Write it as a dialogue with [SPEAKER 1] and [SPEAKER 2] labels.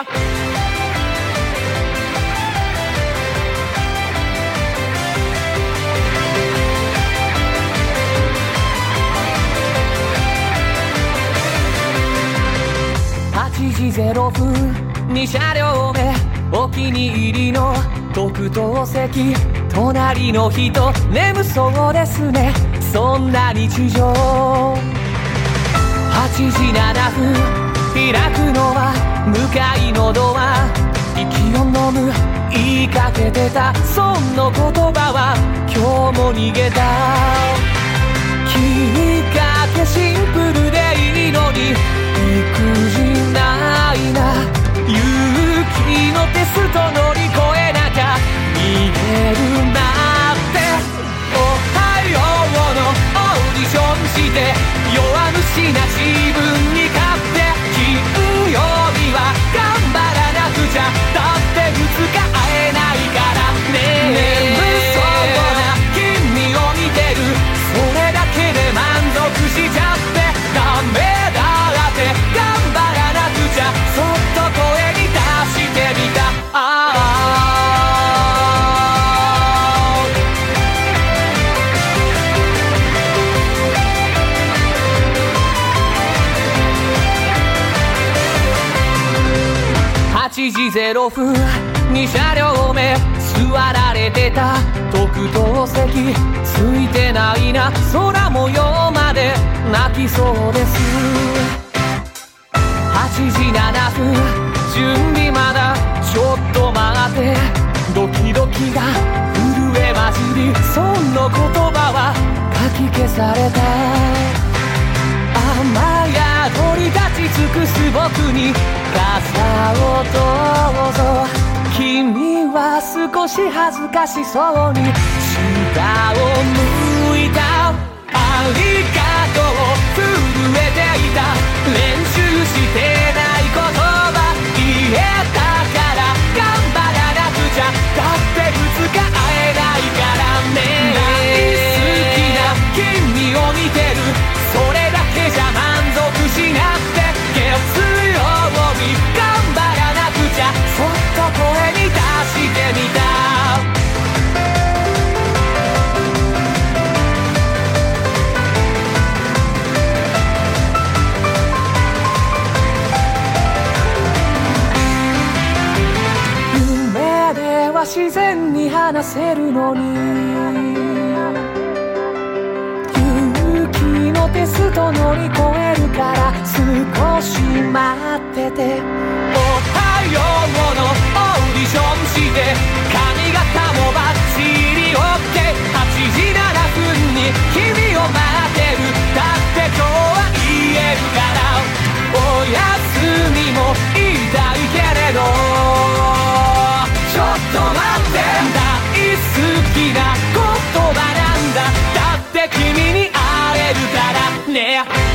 [SPEAKER 1] よ。8時0分2車両目お気に入りの特等席隣の人眠そうですねそんな日常。8時7分開くのは息を飲む言いかけてたその言葉は今日も逃げたきっかけシンプルでいいのに育児ないな勇気のテスト乗り越えなきゃ逃げるなって。おはようのオーディションして弱虫な自分に8時0分2車両目座られてた特等席ついてないな空模様まで泣きそうです。8時7分準備まだちょっと待って。ドキドキが震え混じりその言葉は書き消された。雨宿り立ち尽くす僕に傘をどうぞ君は少し恥ずかしそうに下を向いたありがとう震えていた練習してない言葉言えたから頑張らなくちゃだって二日会えないからね大好きな君を見てる。それだけじゃ満足みた。夢では自然に話せるのに。勇気のテスト乗り越えるから少し待ってて。おはようの now.